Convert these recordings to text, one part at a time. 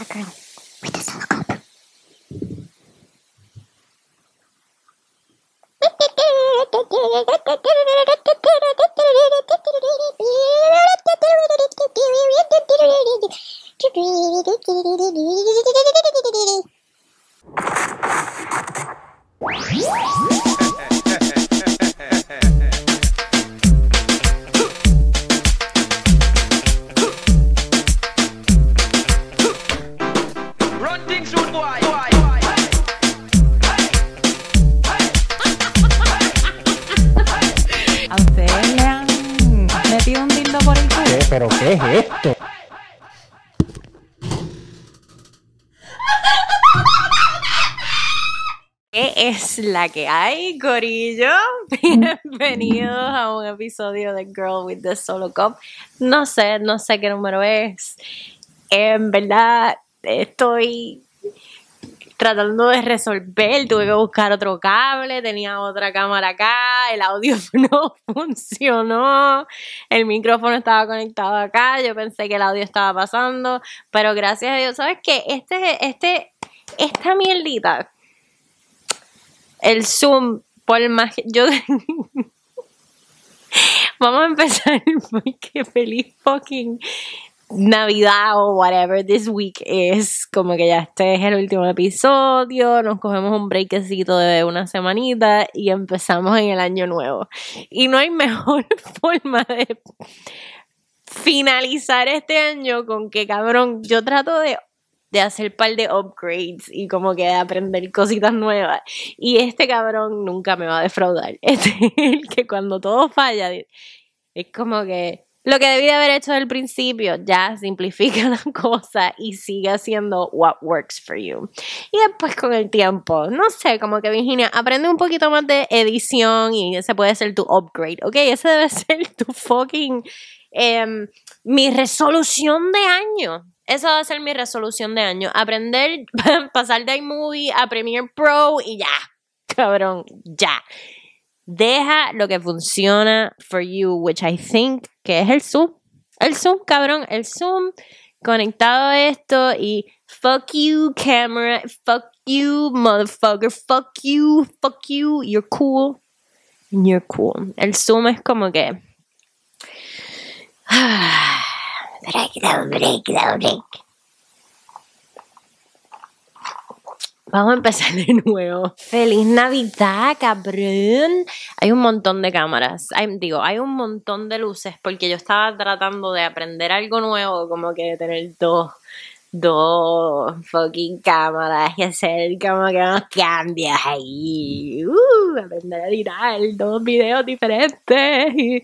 a girl with a solo cup. Metido un dildo por el culo? ¿Qué? ¿Pero qué es esto? ¿Qué es la que hay, Corillo? Bienvenidos a un episodio de Girl with the Solo Cup. No sé, no sé qué número es. En verdad, estoy tratando de resolver. Tuve que buscar otro cable, tenía otra cámara acá, el audio no funcionó, el micrófono estaba conectado acá, yo pensé que el audio estaba pasando, pero gracias a Dios, ¿sabes qué? Este, este, esta mierdita el Zoom, por más que yo... Vamos a empezar porque feliz fucking Navidad o whatever this week es. Como que ya este es el último episodio, nos cogemos un breakcito de una semanita y empezamos en el año nuevo. Y no hay mejor forma de finalizar este año con que, cabrón, yo trato de de hacer par de upgrades y como que de aprender cositas nuevas. Y este cabrón nunca me va a defraudar. Este es el que cuando todo falla, es como que lo que debí de haber hecho al principio, ya simplifica la cosa y sigue haciendo what works for you. Y después con el tiempo, no sé, como que Virginia, aprende un poquito más de edición y ese puede ser tu upgrade, ¿ok? Ese debe ser tu fucking... em, mi resolución de año. Esa va a ser mi resolución de año. Aprender, pasar de iMovie a Premiere Pro y ya. Cabrón, ya. Deja lo que funciona for you, which I think que es el Zoom. El Zoom, cabrón, el Zoom conectado a esto y fuck you camera, fuck you motherfucker, fuck you, fuck you, you're cool. You're cool. El Zoom es como que Breakdown, breakdown, break. Vamos a empezar de nuevo. Feliz Navidad, cabrón. Hay un montón de cámaras. Hay- digo, hay un montón de luces porque yo estaba tratando de aprender algo nuevo, como que de tener dos, dos fucking cámaras y hacer como que unos cambios ahí. Uh, aprender a editar dos videos diferentes.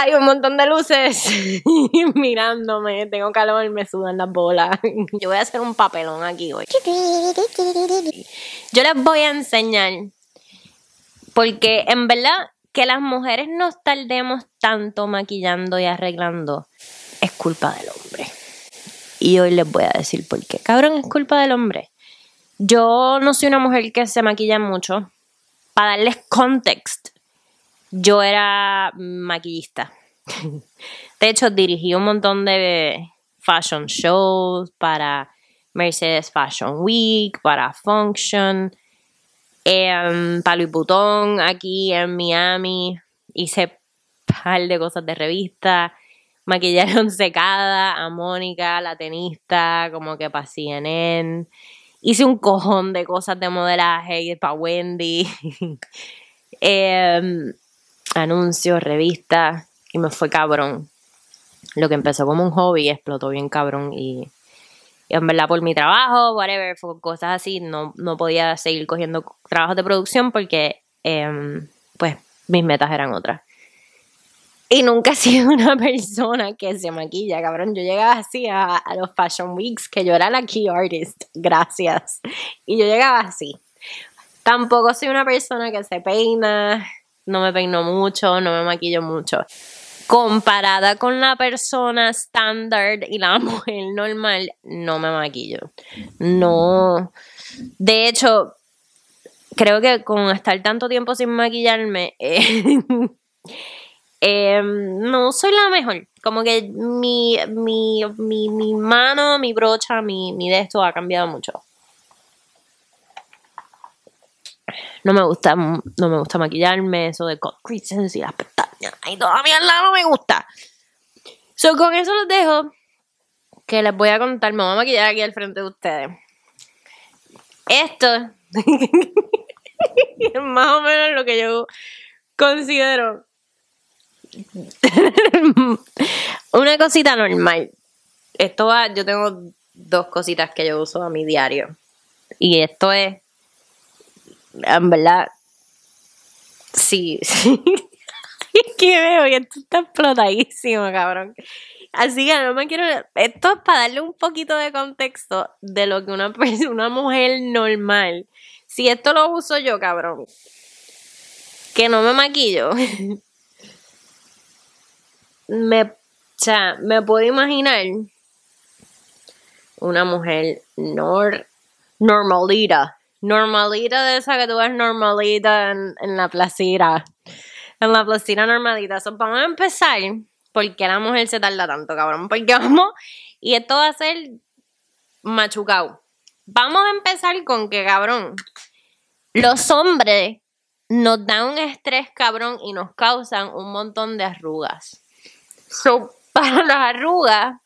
Hay un montón de luces mirándome. Tengo calor, me sudan las bolas. Yo voy a hacer un papelón aquí hoy. Yo les voy a enseñar. Porque en verdad que las mujeres nos tardemos tanto maquillando y arreglando es culpa del hombre. Y hoy les voy a decir por qué. Cabrón, es culpa del hombre. Yo no soy una mujer que se maquilla mucho. Para darles context, yo era maquillista. De hecho, dirigí un montón de fashion shows para Mercedes Fashion Week, para Function, em, para Louis Vuitton aquí en Miami. Hice par de cosas de revista. Maquillaron secada a Mónica, la tenista, como que para CNN. Hice un cojón de cosas de modelaje para Wendy. Em, anuncios, revistas, y me fue cabrón. Lo que empezó como un hobby explotó bien cabrón y, y en verdad por mi trabajo, whatever, cosas así, no, no podía seguir cogiendo trabajos de producción porque em, pues mis metas eran otras. Y nunca he sido una persona que se maquilla, cabrón. Yo llegaba así a los Fashion Weeks, que yo era la key artist, gracias. Y yo llegaba así. Tampoco soy una persona que se peina, no me peino mucho, no me maquillo mucho. Comparada con la persona estándar y la mujer normal, no me maquillo. No. De hecho, creo que con estar tanto tiempo sin maquillarme, Eh, no soy la mejor. Como que mi, mi, mi, mi mano, mi brocha, mi, mi de esto ha cambiado mucho. No me gusta, no me gusta maquillarme, eso de cut creases y las pestañas. Ay, todavía no me gusta. So, con eso los dejo. Que les voy a contar. Me voy a maquillar aquí al frente de ustedes. Esto es más o menos lo que yo considero una cosita normal. Esto va, yo tengo dos cositas que yo uso a mi diario. Y esto es, en verdad, sí, sí. Que veo y esto está explotadísimo, cabrón. Así que no me quiero. Esto es para darle un poquito de contexto de lo que una, una mujer normal. Si esto lo uso yo, cabrón. Que no me maquillo. Me, o sea, me puedo imaginar una mujer nor, normalita. Normalita de esa que tú ves normalita en, la placita. En la placita normalita. So, vamos a empezar. ¿Por qué la mujer se tarda tanto, cabrón? Porque vamos. Y esto va a ser machucado. Vamos a empezar con que, cabrón. Los hombres nos dan un estrés, cabrón, y nos causan un montón de arrugas. So, para las arrugas,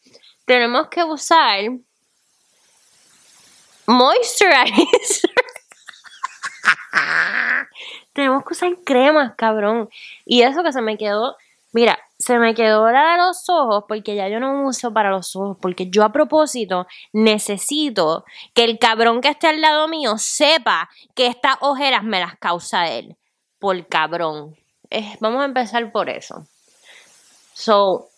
tenemos que usar moisturizer. tenemos que usar cremas, cabrón. Y eso que se me quedó, mira, se me quedó la de los ojos porque ya yo no uso para los ojos, porque yo a propósito necesito que el cabrón que esté al lado mío sepa que estas ojeras me las causa él. Por cabrón. vamos a empezar por eso. So,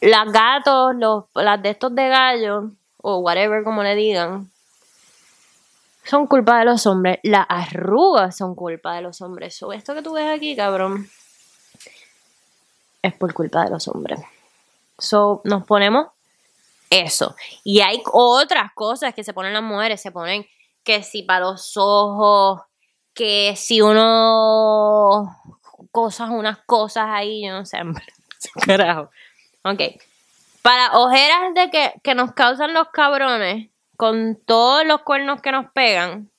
las gatos, los, las de estos de gallo, o whatever como le digan, son culpa de los hombres. Las arrugas son culpa de los hombres. Esto que tú ves aquí, cabrón, es por culpa de los hombres. So, nos ponemos eso. Y hay otras cosas que se ponen las mujeres. Se ponen que si para los ojos, que si uno cosas, unas cosas ahí, yo no sé, carajo. Ok. Para ojeras de que, que nos causan los cabrones, con todos los cuernos que nos pegan,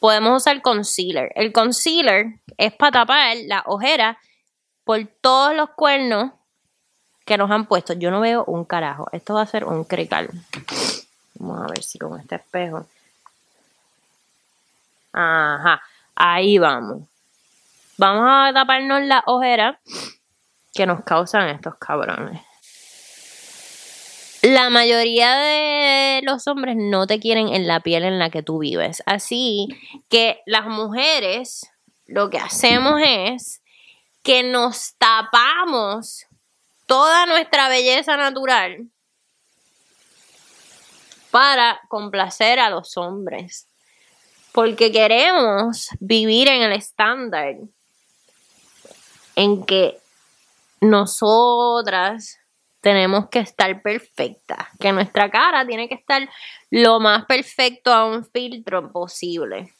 podemos usar concealer. El concealer es para tapar la ojera por todos los cuernos que nos han puesto. Yo no veo un carajo. Esto va a ser un crical. Vamos a ver si con este espejo. Ajá. Ahí vamos. Vamos a taparnos la ojera que nos causan estos cabrones. La mayoría de los hombres no te quieren en la piel en la que tú vives. Así que las mujeres lo que hacemos es que nos tapamos toda nuestra belleza natural para complacer a los hombres. Porque queremos vivir en el estándar en que nosotras tenemos que estar perfectas, que nuestra cara tiene que estar lo más perfecto a un filtro posible.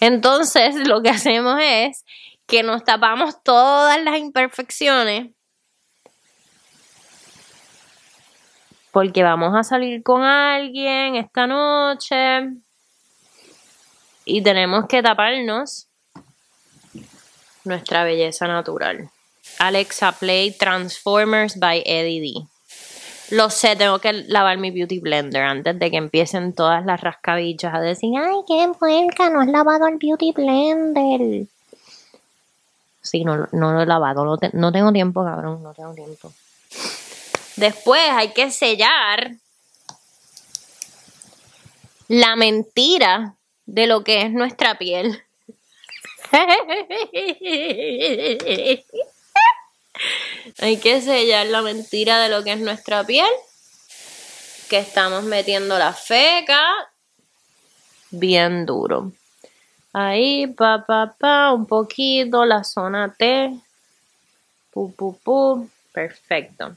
Entonces lo que hacemos es que nos tapamos todas las imperfecciones porque vamos a salir con alguien esta noche y tenemos que taparnos nuestra belleza natural. Alexa Play Transformers by Eddie D. Lo sé, tengo que lavar mi beauty blender antes de que empiecen todas las rascabichas a decir, ay, qué puerca, no has lavado el beauty blender. Sí, no, no lo he lavado, no, no tengo tiempo, cabrón, no tengo tiempo. Después hay que sellar la mentira de lo que es nuestra piel. Hay que sellar la mentira de lo que es nuestra piel. Que estamos metiendo la feca bien duro. Ahí, pa, pa, pa, un poquito, la zona T. Pu, pu, pu. Perfecto.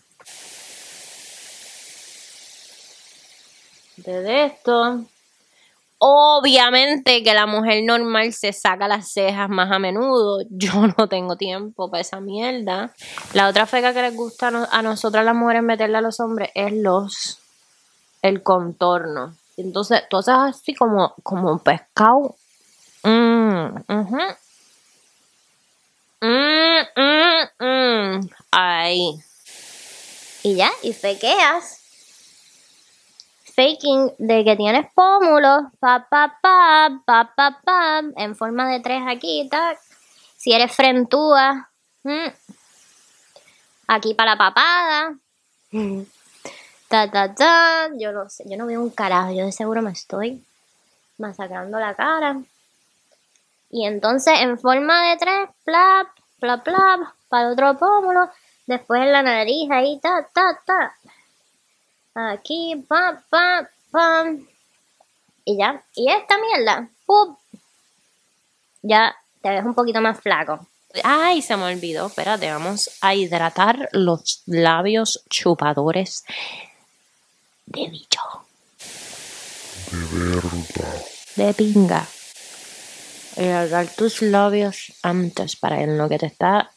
De esto. Obviamente que la mujer normal se saca las cejas más a menudo. Yo no tengo tiempo para esa mierda. La otra feca que les gusta a, no- a nosotras las mujeres meterle a los hombres es los el contorno. Entonces, tú haces así como, como un pescado. Mm, ujú. Mm, mm, mm. Ahí. Y ya, y fequeas. Faking de que tienes pómulos, pa, pa, pa, pa, pa, pa, en forma de tres aquí, tac. Si eres frentúa, mm. aquí para la papada. Ta, ta, ta. Yo no sé, yo no veo un carajo, yo de seguro me estoy masacrando la cara. Y entonces en forma de tres, plap, plap, plap, para el otro pómulo. Después en la nariz ahí, ta, ta, ta. Aquí, pam, pam, pam. Y ya. Y esta mierda, ¡pum! Ya te ves un poquito más flaco. Ay, se me olvidó. Espérate, vamos a hidratar los labios chupadores de bicho. De pinga. Hidratar tus labios antes para en lo que te está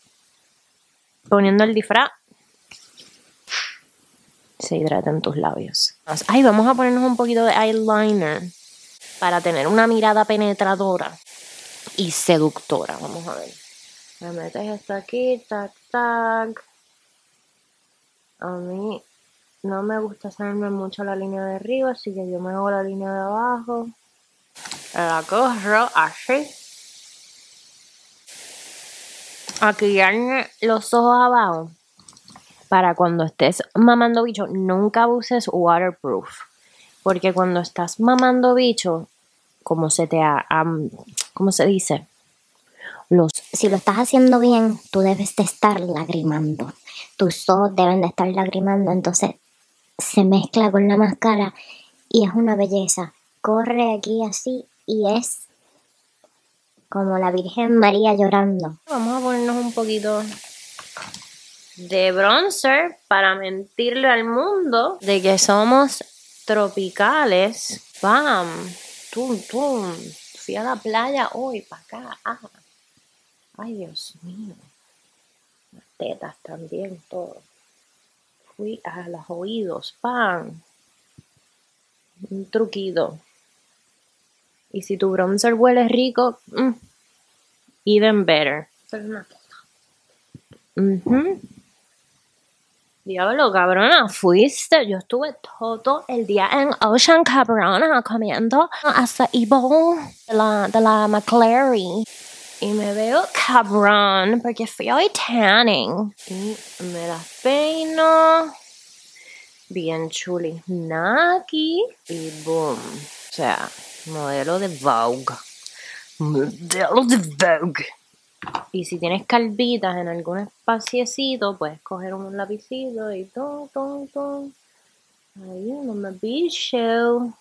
poniendo el disfraz se hidratan tus labios. Ay, vamos a ponernos un poquito de eyeliner para tener una mirada penetradora y seductora. Vamos a ver. Me metes esto aquí, tac, tac. A mí no me gusta hacerme mucho la línea de arriba, así que yo me hago la línea de abajo. La corro así. Aquí los ojos abajo para cuando estés mamando bicho, nunca uses waterproof. Porque cuando estás mamando bicho, como se te ha, ¿cómo se dice? Los Si lo estás haciendo bien, tú debes de estar lagrimando. Tus ojos deben de estar lagrimando. Entonces se mezcla con la máscara y es una belleza. Corre aquí así y es como la Virgen María llorando. Vamos a ponernos un poquito de bronzer para mentirle al mundo de que somos tropicales. ¡Pam! ¡Tum, tum! Fui a la playa hoy, para acá. Ah. ¡Ay, Dios mío! Las tetas también, todo. Fui a los oídos. ¡Pam! Un truquito. Y si tu bronzer huele rico, mm, even better. Ujú. Diablo, cabrona, fuiste. Yo estuve todo el día en Ocean, cabrona, comiendo hasta bowl de la, de la McClary. Y me veo cabrón porque fui hoy tanning. Y me las peino. Bien chuli. Naki. Y boom. O sea, modelo de Vogue. Modelo de Vogue. Y si tienes calvitas en algún espaciecito, puedes coger un lapicito y todo, todo, todo. Ahí, unos bicho.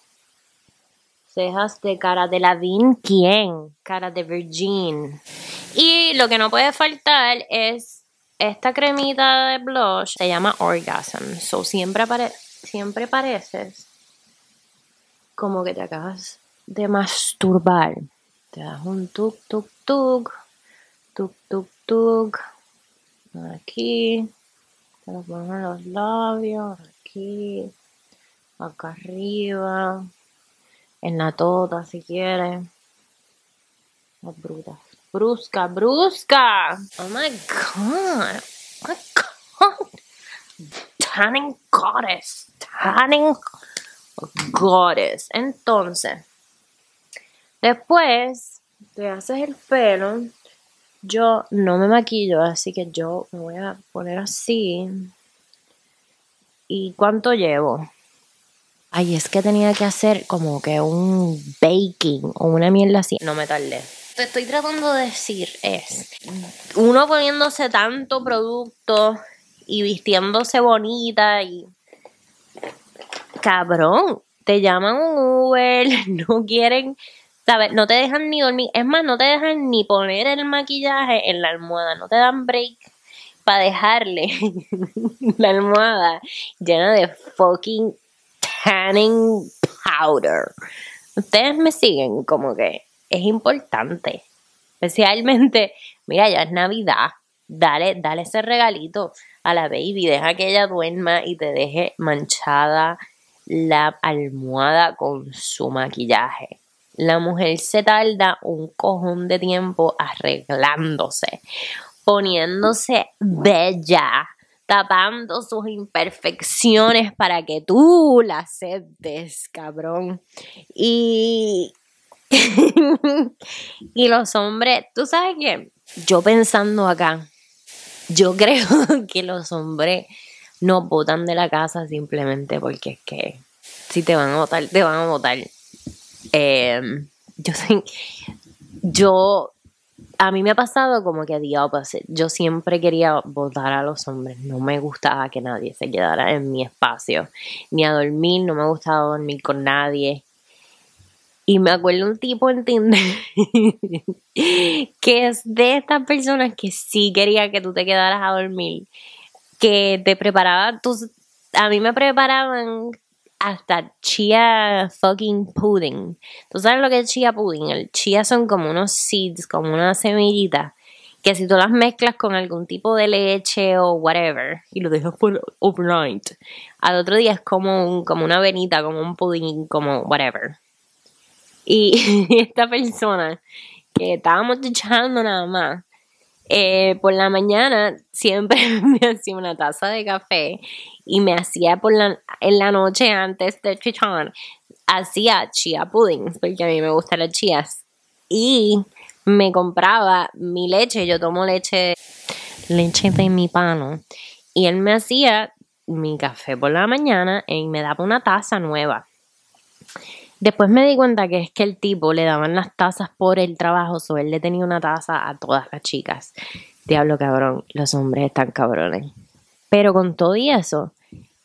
Cejas de cara de Lavín, ¿quién? Cara de Virgin. Y lo que no puede faltar es esta cremita de blush. Se llama Orgasm. So siempre, siempre pareces como que te acabas de masturbar. Te das un tuk, tuk, tuk. Tuk, tuk, tuk. Aquí. Te lo pones en los labios. Aquí. Acá arriba. En la tota, si quieres. La bruta. Brusca, brusca. Oh my god. Oh my god. Tanning goddess. Tanning goddess. Entonces, después te haces el pelo. Yo no me maquillo, así que yo me voy a poner así. ¿Y cuánto llevo? Ay, es que tenía que hacer como que un baking o una mierda así. No me tardé. Te estoy tratando de decir es uno poniéndose tanto producto y vistiéndose bonita y cabrón, te llaman un Uber, no quieren, ¿sabes? No te dejan ni dormir, es más, no te dejan ni poner el maquillaje en la almohada, no te dan break para dejarle la almohada llena de fucking tanning powder. Ustedes me siguen como que es importante. Especialmente, mira, ya es Navidad. Dale, dale ese regalito a la baby. Deja que ella duerma y te deje manchada la almohada con su maquillaje. La mujer se tarda un cojón de tiempo arreglándose, poniéndose bella, tapando sus imperfecciones para que tú la aceptes, cabrón. Y. y los hombres, tú sabes que yo pensando acá, yo creo que los hombres no votan de la casa simplemente porque es que si te van a votar, te van a votar. Em, yo a mí me ha pasado como que the opposite. Yo siempre quería votar a los hombres. No me gustaba que nadie se quedara en mi espacio. Ni a dormir, no me gustaba dormir con nadie. Y me acuerdo un tipo en Tinder que es de estas personas que sí quería que tú te quedaras a dormir que te preparaba tus... A mí me preparaban hasta chia fucking pudding. ¿Tú sabes lo que es chia pudding? El chia son como unos seeds, como una semillita, que si tú las mezclas con algún tipo de leche o whatever y lo dejas por overnight, al otro día es como, un, como una venita, como un pudding, como whatever. Y esta persona que estábamos echando nada más, eh, por la mañana siempre me hacía una taza de café y me hacía por la, en la noche antes de chichón, hacía chia puddings, porque a mí me gustan las chías. Y me compraba mi leche, yo tomo leche, leche de mi pano. Y él me hacía mi café por la mañana y me daba una taza nueva. Después me di cuenta que es que el tipo le daban las tazas por el trabajo, o él le tenía una taza a todas las chicas. Diablo cabrón, los hombres están cabrones. Pero con todo y eso,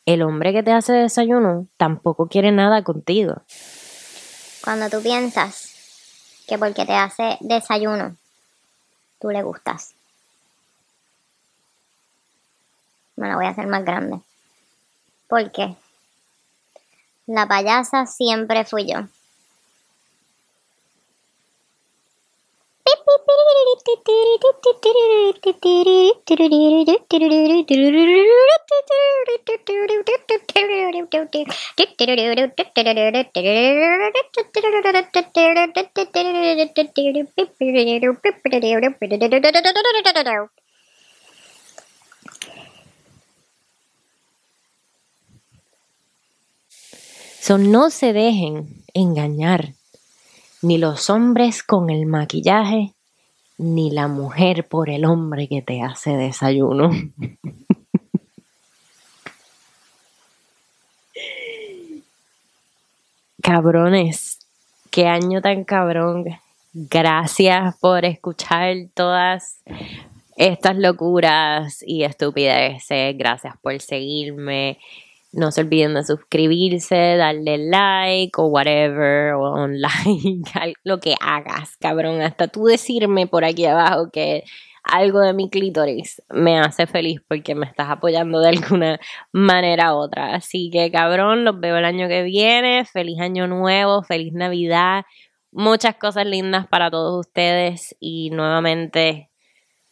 el hombre que te hace desayuno tampoco quiere nada contigo. Cuando tú piensas que porque te hace desayuno, tú le gustas. Me la voy a hacer más grande. ¿Por qué? La payasa siempre fui yo. No se dejen engañar, ni los hombres con el maquillaje, ni la mujer por el hombre que te hace desayuno. Cabrones, qué año tan cabrón. Gracias por escuchar todas estas locuras y estupideces. Gracias por seguirme. No se olviden de suscribirse, darle like o whatever, o un like, lo que hagas, cabrón. Hasta tú decirme por aquí abajo que algo de mi clítoris me hace feliz porque me estás apoyando de alguna manera u otra. Así que, cabrón, los veo el año que viene. Feliz año nuevo, feliz Navidad. Muchas cosas lindas para todos ustedes y nuevamente,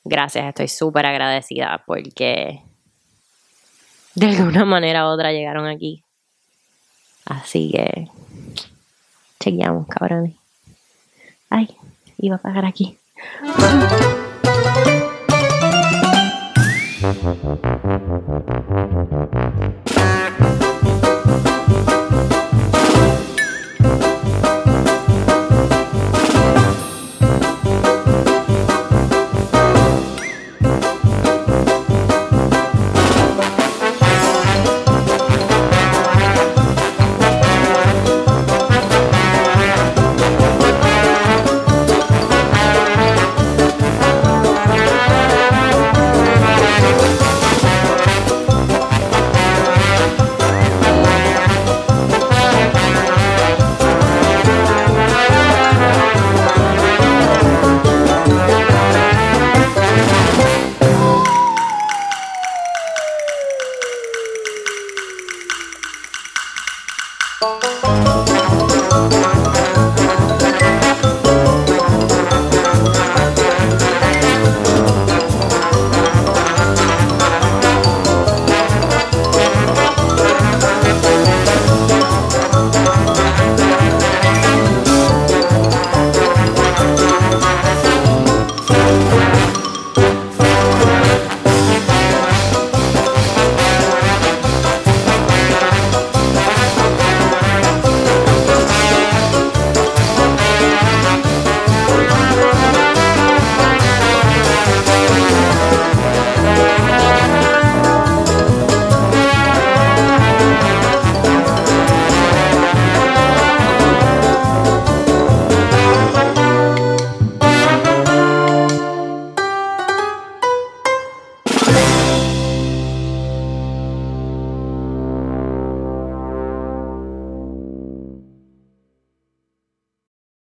gracias, estoy súper agradecida porque de alguna manera u otra llegaron aquí. Así que chequeamos, cabrones. Ay, iba a pagar aquí.